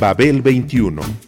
Babel 21 I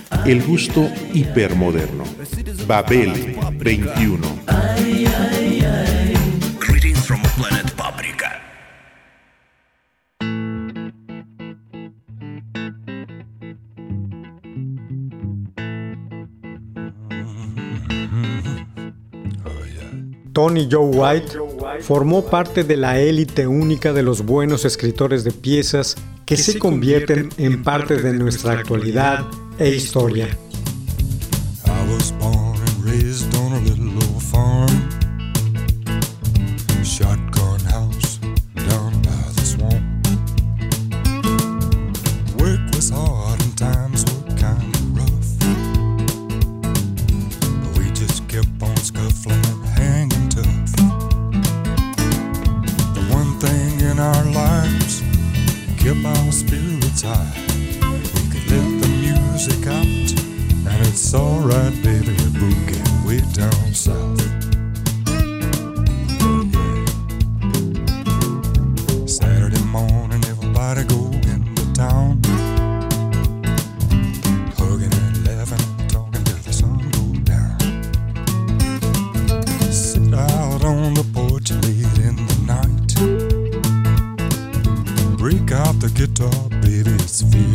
El gusto hipermoderno. Babel 21. Greetings from planet Paprika. Tony Joe White formó parte de la élite única de los buenos escritores de piezas que se convierten en parte de nuestra actualidad e historia. Out the guitar, baby, it's feeling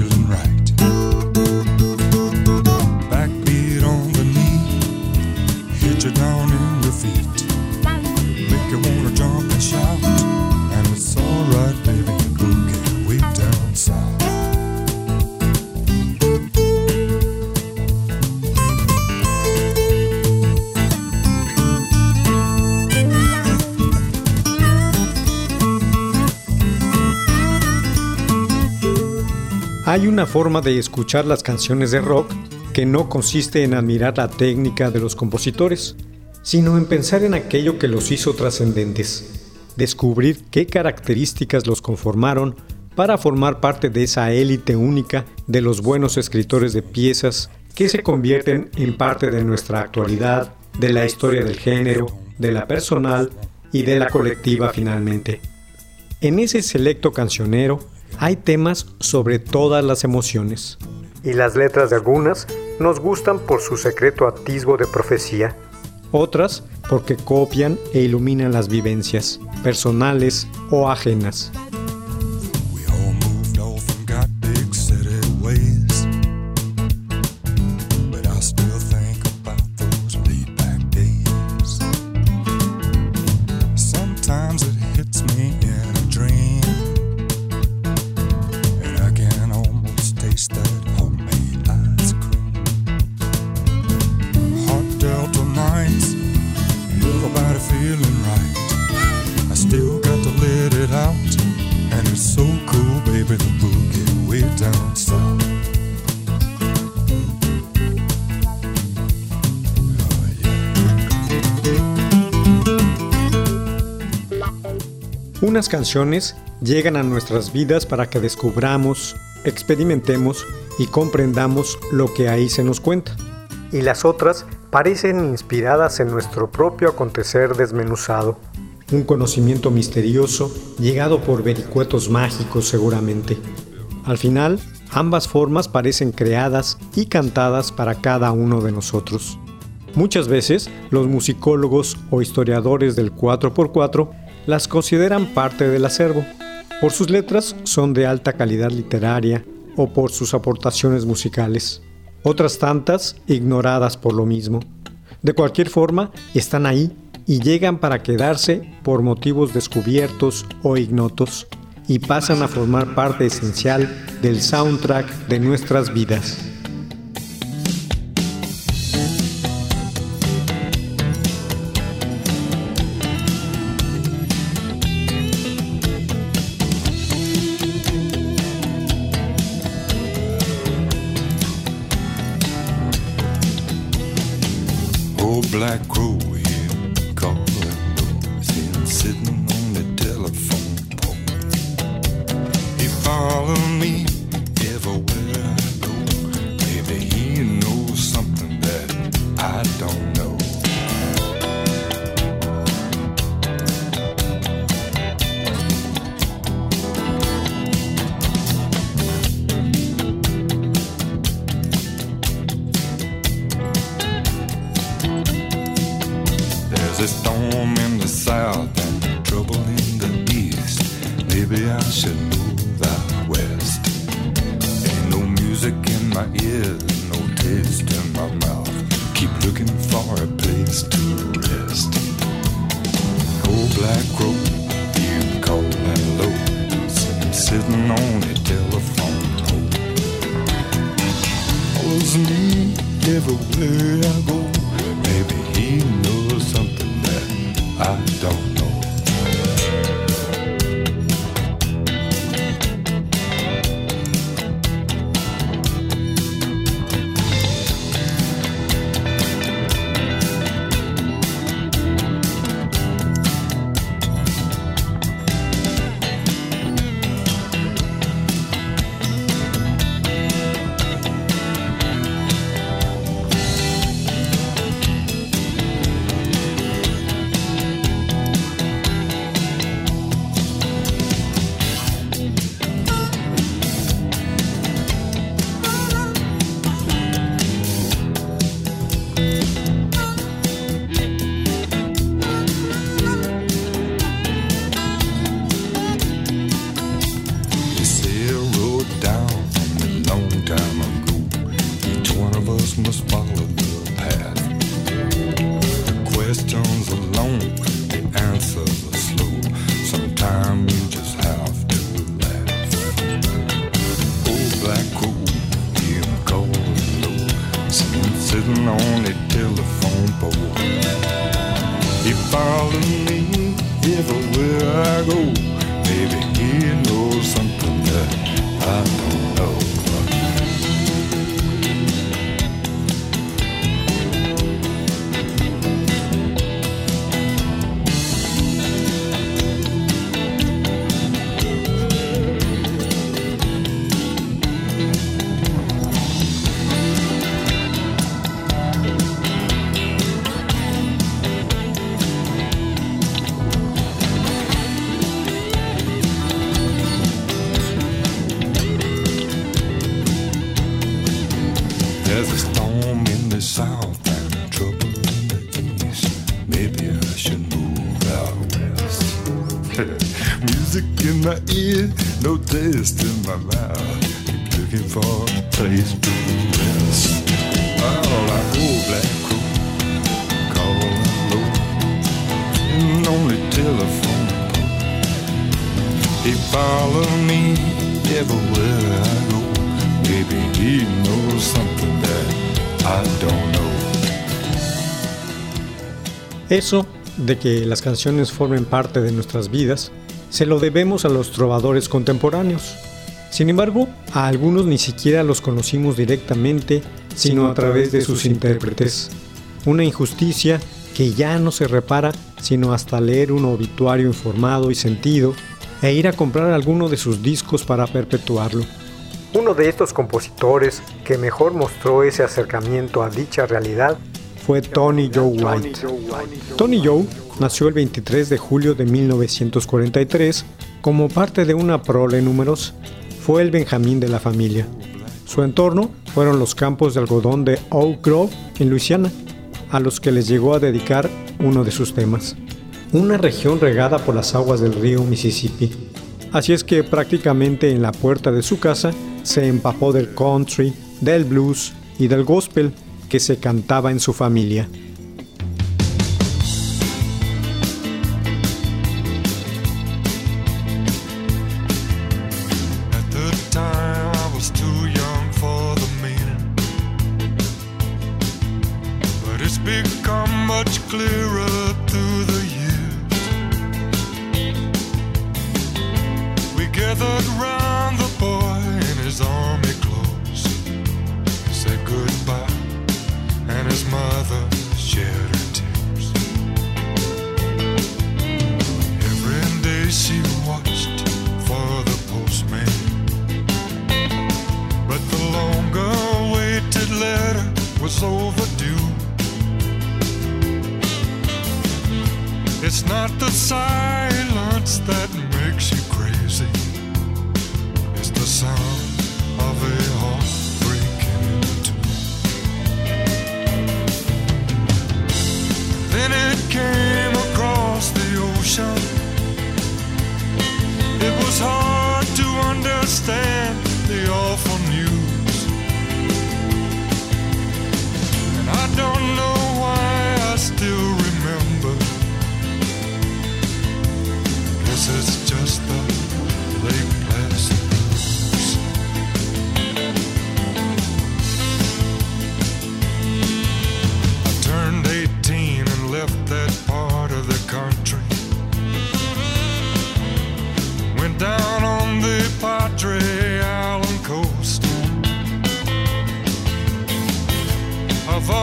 una forma de escuchar las canciones de rock que no consiste en admirar la técnica de los compositores, sino en pensar en aquello que los hizo trascendentes, descubrir qué características los conformaron para formar parte de esa élite única de los buenos escritores de piezas que se convierten en parte de nuestra actualidad, de la historia del género, de la personal y de la colectiva finalmente. En ese selecto cancionero hay temas sobre todas las emociones. Y las letras de algunas nos gustan por su secreto atisbo de profecía. Otras porque copian e iluminan las vivencias, personales o ajenas. Unas canciones llegan a nuestras vidas para que descubramos, experimentemos y comprendamos lo que ahí se nos cuenta. Y las otras parecen inspiradas en nuestro propio acontecer desmenuzado. Un conocimiento misterioso llegado por vericuetos mágicos seguramente. Al final, ambas formas parecen creadas y cantadas para cada uno de nosotros. Muchas veces los musicólogos o historiadores del 4x4 las consideran parte del acervo. Por sus letras son de alta calidad literaria o por sus aportaciones musicales. Otras tantas ignoradas por lo mismo. De cualquier forma, están ahí y llegan para quedarse por motivos descubiertos o ignotos y pasan a formar parte esencial del soundtrack de nuestras vidas. There's a storm in the south and trouble in the east. Maybe I should move out west. Ain't no music in my ears, no taste in my mouth. Keep looking for a place to rest. Old black road, you calling low. Sitting on a telephone pole. Always me everywhere I go. Eso de que las canciones formen parte de nuestras vidas, se lo debemos a los trovadores contemporáneos. Sin embargo, a algunos ni siquiera los conocimos directamente, sino a través de sus intérpretes. Una injusticia que ya no se repara sino hasta leer un obituario informado y sentido e ir a comprar alguno de sus discos para perpetuarlo. Uno de estos compositores que mejor mostró ese acercamiento a dicha realidad fue Tony Joe White. Tony Joe nació el 23 de julio de 1943 como parte de una prole numerosa. Fue el Benjamín de la familia. Su entorno fueron los campos de algodón de Oak Grove en Luisiana, a los que les llegó a dedicar uno de sus temas. Una región regada por las aguas del río Mississippi. Así es que prácticamente en la puerta de su casa se empapó del country, del blues y del gospel que se cantaba en su familia. It's not the silence that makes you crazy, it's the sound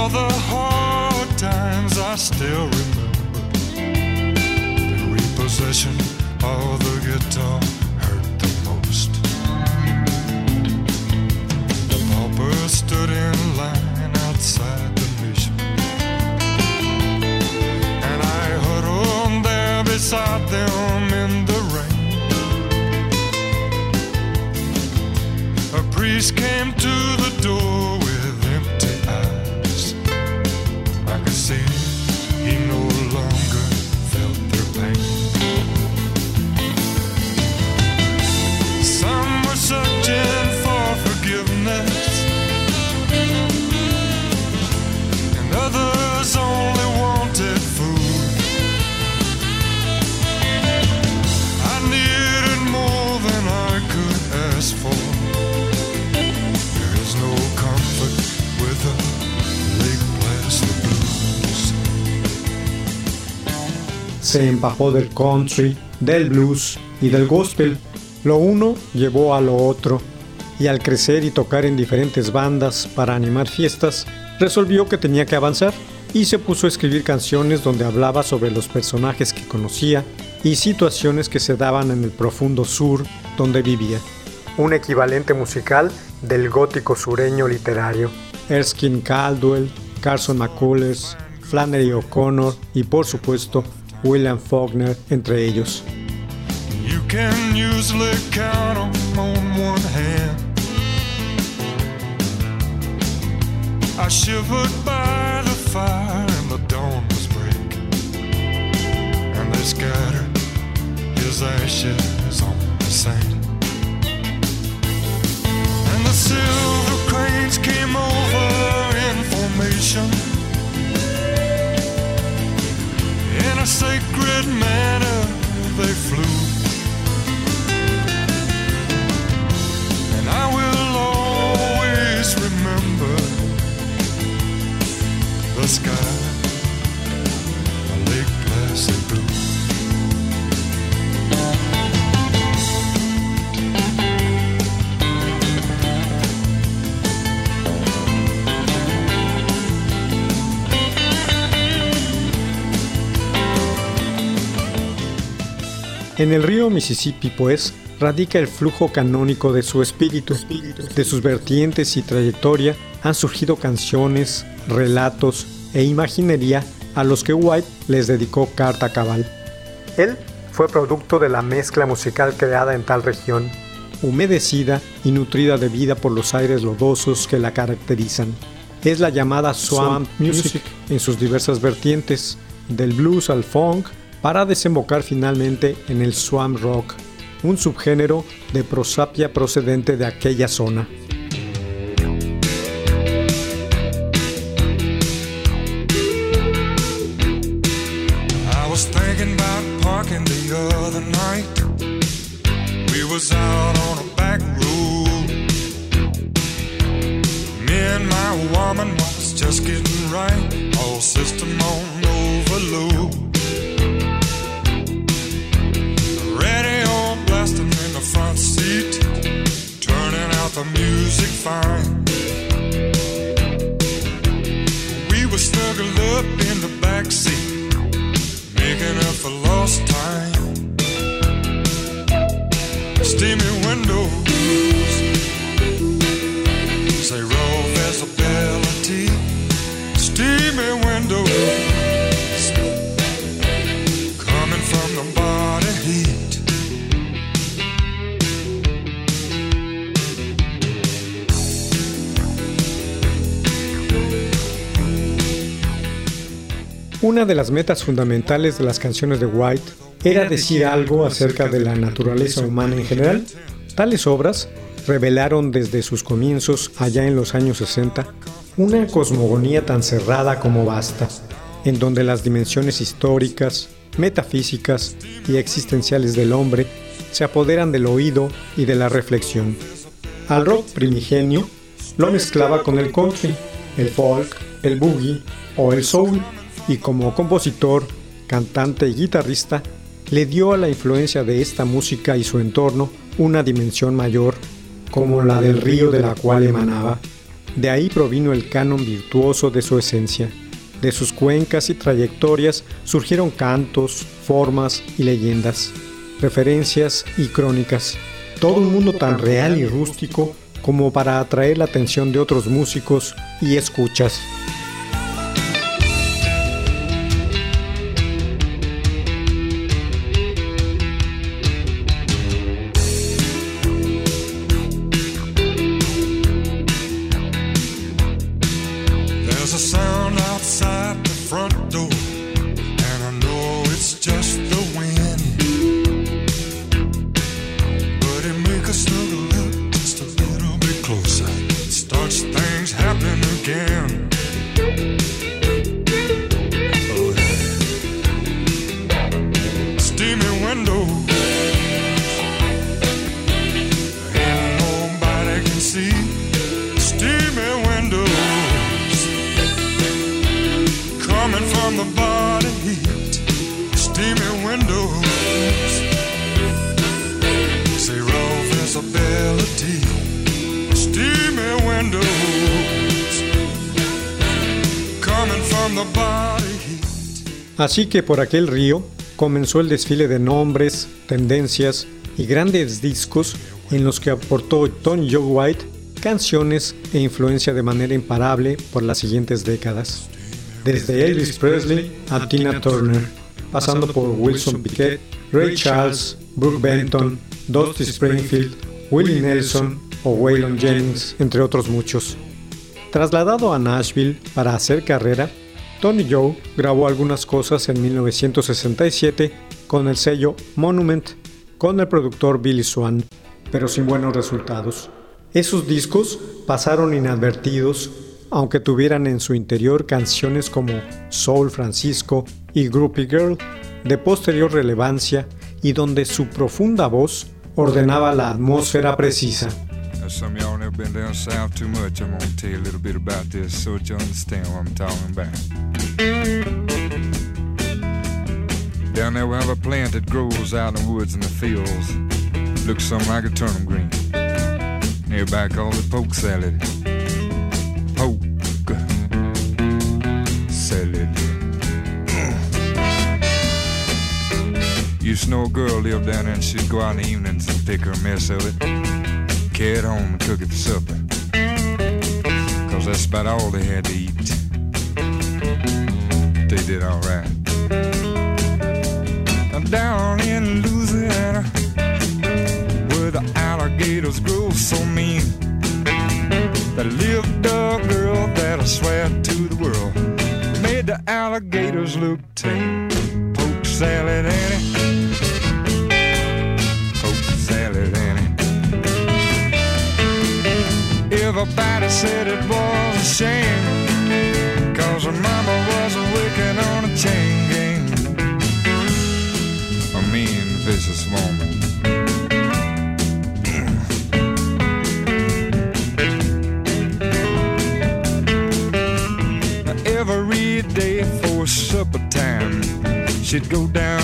all the hard times, I still remember the repossession of the guitar hurt the most. The pauper stood in line outside the mission. And I huddled there beside them in the rain. A priest came Se empapó del country, del blues y del gospel. Lo uno llevó a lo otro, y al crecer y tocar en diferentes bandas para animar fiestas, resolvió que tenía que avanzar y se puso a escribir canciones donde hablaba sobre los personajes que conocía y situaciones que se daban en el profundo sur donde vivía. Un equivalente musical del gótico sureño literario. Erskine Caldwell, Carson McCullers, Flannery O'Connor y por supuesto William Faulkner entre ellos. You can usually count on one hand. I shivered by the fire and the dawn was breaking. And they scattered his ashes on the sand. Sacred manner they flew. And I will always remember the sky, En el río Mississippi, pues, radica el flujo canónico de su espíritu. De sus vertientes y trayectoria han surgido canciones, relatos e imaginería a los que White les dedicó carta cabal. Él fue producto de la mezcla musical creada en tal región, humedecida y nutrida de vida por los aires lodosos que la caracterizan. Es la llamada swamp music en sus diversas vertientes, del blues al funk, para desembocar finalmente en el swamp rock, un subgénero de prosapia procedente de aquella zona. Snuggled up in the back seat, making up for lost time. Steamy Una de las metas fundamentales de las canciones de White era decir algo acerca de la naturaleza humana en general, Tales obras revelaron desde sus comienzos, allá en los años 60, una cosmogonía tan cerrada como vasta, en donde las dimensiones históricas, metafísicas y existenciales del hombre se apoderan del oído y de la reflexión. Al rock primigenio lo mezclaba con el country, el folk, el boogie o el soul, y como compositor, cantante y guitarrista, le dio a la influencia de esta música y su entorno una dimensión mayor, como la del río de la cual emanaba. De ahí provino el canon virtuoso de su esencia. De sus cuencas y trayectorias surgieron cantos, formas y leyendas, referencias y crónicas. Todo un mundo tan real y rústico como para atraer la atención de otros músicos y escuchas. Así que por aquel río comenzó el desfile de nombres, tendencias y grandes discos en los que aportó Tony Joe White canciones e influencia de manera imparable por las siguientes décadas. Desde Elvis Presley a Tina Turner, pasando por Wilson Piquet, Ray Charles, Brooke Benton, Dusty Springfield, Willie Nelson o Waylon Jennings, entre otros muchos. Trasladado a Nashville para hacer carrera, Tony Joe grabó algunas cosas en 1967 con el sello Monument con el productor Billy Swan, pero sin buenos resultados. Esos discos pasaron inadvertidos, aunque tuvieran en su interior canciones como Soul Francisco y Groupie Girl, de posterior relevancia y donde su profunda voz ordenaba la atmósfera precisa. Some of y'all never been down south too much, I'm gonna tell you a little bit about this so that you understand what I'm talking about. Down there we have a plant that grows out in the woods and the fields. Looks something like a turnip green. Nearby called it poke salad. Poke salad. Used to know a girl lived down there and she'd go out in the evenings and pick her mess of it carry home and cook it for supper. Cause that's about all they had to eat. They did alright. Down in Louisiana, where the alligators grow so mean, there lived a girl that I swear to the world made the alligators look tame. Poke salad, Annie. Everybody said it was a shame Cause her mama was a wicked on a chain gang. A mean, vicious woman. Every day for supper time She'd go down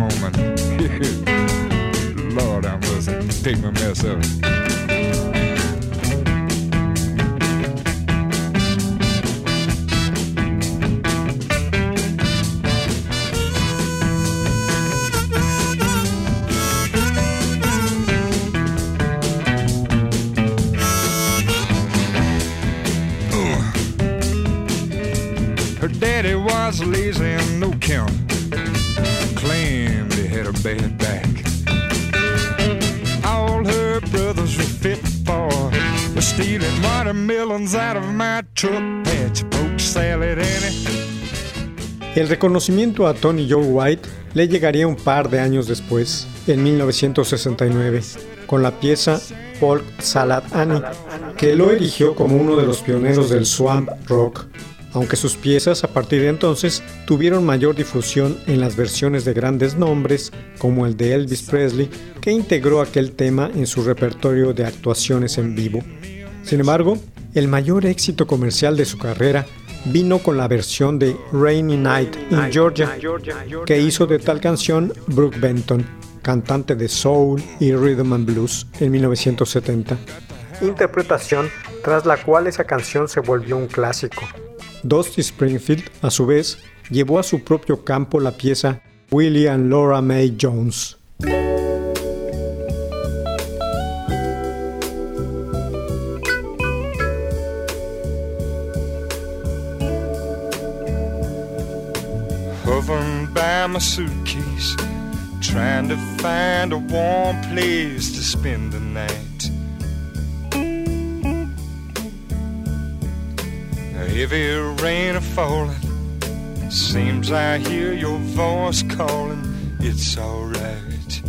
moment. Lord I must take my mess up. Her daddy was lazy and no count. Claimed he had a bad back. All her brothers were fit for was stealing watermelons out of my truck patch, poke salad it. El reconocimiento a Tony Joe White le llegaría un par de años después, en 1969, con la pieza Folk Salad Annie, que lo erigió como uno de los pioneros del swamp rock, aunque sus piezas a partir de entonces tuvieron mayor difusión en las versiones de grandes nombres como el de Elvis Presley, que integró aquel tema en su repertorio de actuaciones en vivo. Sin embargo, el mayor éxito comercial de su carrera vino con la versión de Rainy Night in Georgia que hizo de tal canción Brooke Benton, cantante de soul y rhythm and blues en 1970. Interpretación tras la cual esa canción se volvió un clásico. Dusty Springfield, a su vez, llevó a su propio campo la pieza Willie and Laura May Jones. trying to find a warm place to spend the night. Heavy rain a falling, seems I hear your voice calling. It's alright.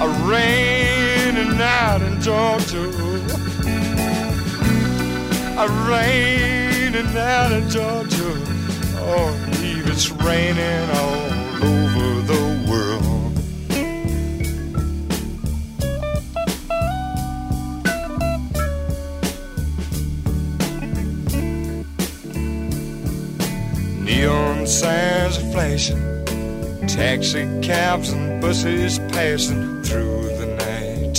A rainy night in Georgia a raining out in Georgia. Oh, believe it's raining all over Neon signs are flashing, taxi cabs and buses passing through the night.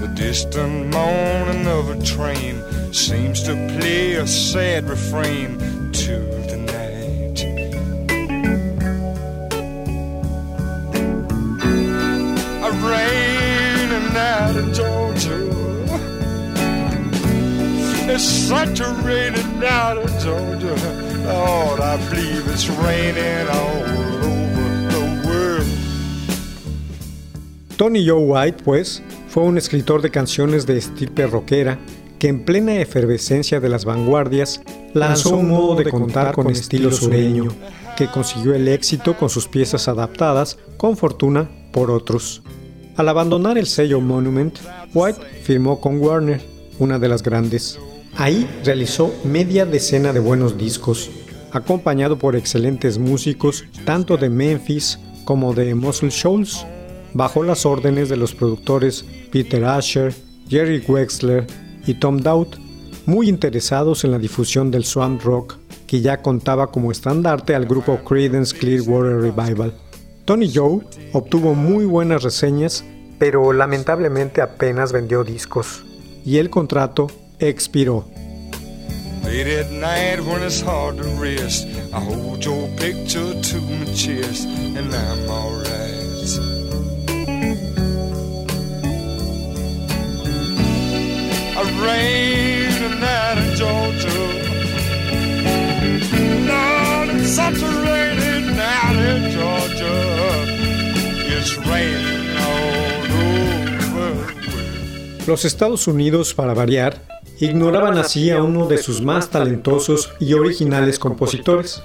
The distant moaning of a train seems to play a sad refrain such a rainy night in Georgia. Lord, I believe it's raining all over the world. Tony Joe White, pues, fue un escritor de canciones de estirpe rockera que en plena efervescencia de las vanguardias lanzó un modo de contar con estilo sureño, que consiguió el éxito con sus piezas adaptadas, con fortuna, por otros. Al abandonar el sello Monument, White firmó con Warner, una de las grandes. Ahí realizó media decena de buenos discos, acompañado por excelentes músicos tanto de Memphis como de Muscle Shoals, bajo las órdenes de los productores Peter Asher, Jerry Wexler y Tom Dowd, muy interesados en la difusión del swamp rock que ya contaba como estandarte al grupo Creedence Clearwater Revival. Tony Joe obtuvo muy buenas reseñas, pero lamentablemente apenas vendió discos, y el contrato expiró. Late at night when it's hard to rest, I hold your picture to my chest and I'm alright. In Georgia. Lord, it's such a rainy night in Georgia. It's raining all over. Los Estados Unidos, para variar, ignoraban así a uno de sus más talentosos y originales compositores.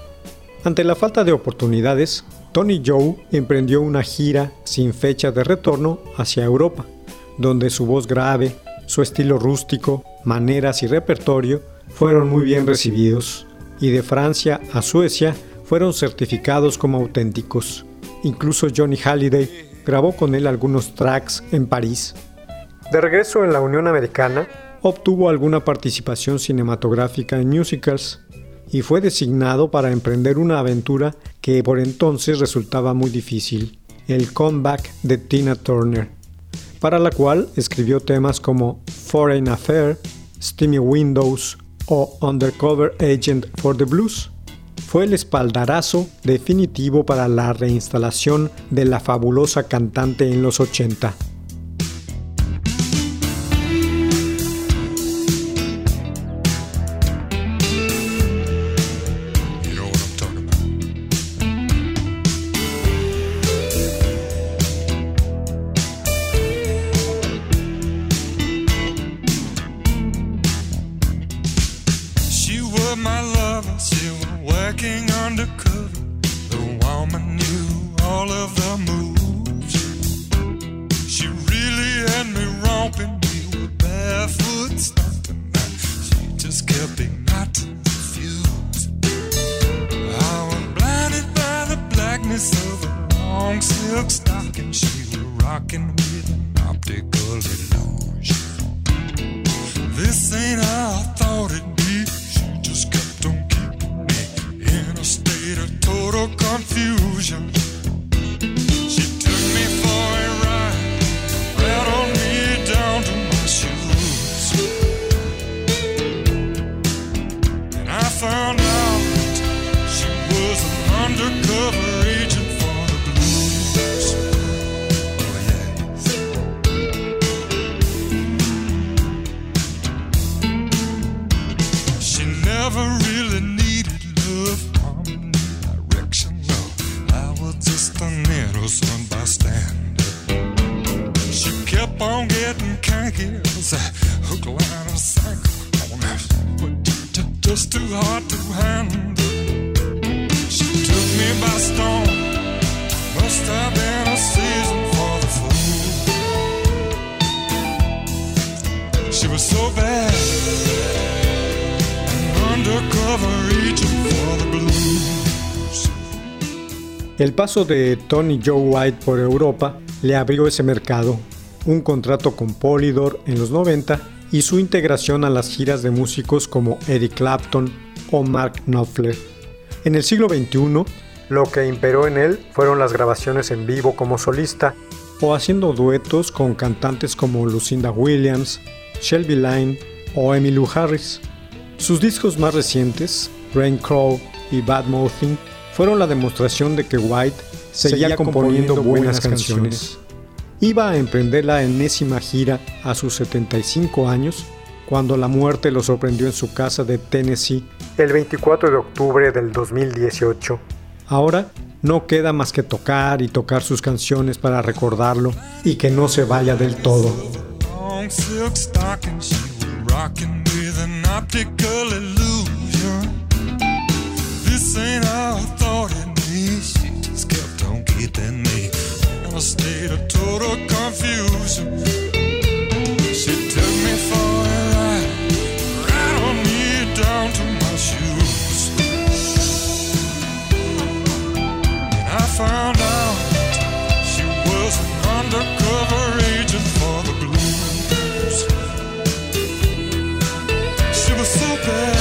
Ante la falta de oportunidades, Tony Joe emprendió una gira sin fecha de retorno hacia Europa, donde su voz grave, su estilo rústico, maneras y repertorio fueron muy bien recibidos, y de Francia a Suecia fueron certificados como auténticos. Incluso Johnny Halliday grabó con él algunos tracks en París. De regreso en la Unión Americana, obtuvo alguna participación cinematográfica en musicals y fue designado para emprender una aventura que por entonces resultaba muy difícil, el comeback de Tina Turner, para la cual escribió temas como Foreign Affair, Steamy Windows o Undercover Agent for the Blues. Fue el espaldarazo definitivo para la reinstalación de la fabulosa cantante en los 80. Long silk stocking. She was rocking with an optical illusion. This ain't how I thought it'd be. She just kept on keeping me in a state of total confusion. On getting cranky as a hook, line, and sinker. But just too hard to handle. She took me by storm. Must have been a season for the fool. She was so bad undercover agent for the blues. El paso de Tony Joe White por Europa le abrió ese mercado, un contrato con Polydor en los 90 y su integración a las giras de músicos como Eric Clapton o Mark Knopfler. En el siglo XXI, lo que imperó en él fueron las grabaciones en vivo como solista o haciendo duetos con cantantes como Lucinda Williams, Shelby Lynne o Emmylou Harris. Sus discos más recientes, Rain Crow y Bad Mouthing, fueron la demostración de que White seguía, componiendo, buenas canciones. Iba a emprender la enésima gira a sus 75 años cuando la muerte lo sorprendió en su casa de Tennessee el 24 de octubre del 2018. Ahora no queda más que tocar y tocar sus canciones para recordarlo y que no se vaya del todo. State of total confusion. She took me for a ride, rattled me down to my shoes. And I found out she was an undercover agent for the blues. She was so bad,